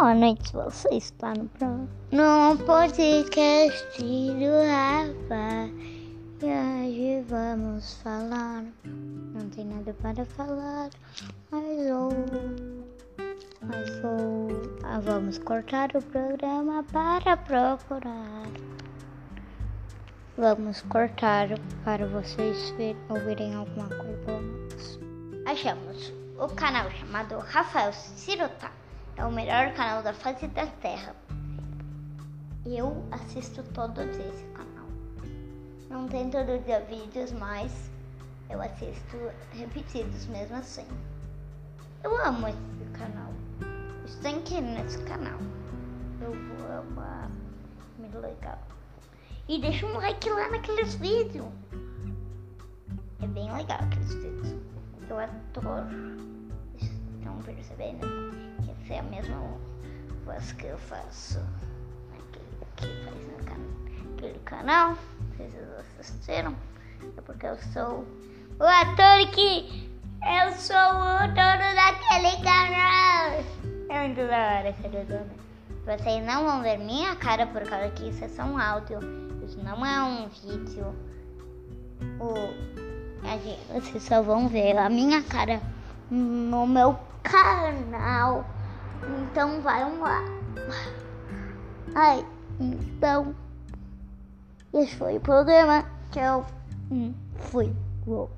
Boa noite, você está no programa. No podcast do Rafa. E hoje vamos falar. Não tem nada para falar, mas ou. Mas ou. Ah, vamos cortar o programa para procurar. Vamos cortar para vocês ver, ouvirem alguma coisa. Achamos o canal chamado Rafael Cirota é o melhor canal da face da Terra. Eu assisto todos esse canal. Não tem todo dia vídeos, mas eu assisto repetidos mesmo assim. Eu amo esse canal. Estou ir nesse canal. Eu vou amar. Muito legal. E deixa um like lá naqueles vídeos. É bem legal aqueles vídeos. Eu adoro. Estão percebendo? É a mesma voz que eu faço naquele que faz no can aquele canal. Vocês assistiram? É porque eu sou o ator que eu sou o dono daquele canal. É muito da hora ser o dono. Vocês não vão ver minha cara por causa que isso é só um áudio. Isso não é um vídeo. O, vocês só vão ver a minha cara no meu canal. Então vamos lá. Ai, então. Esse foi o programa eu hum, fui. Uou.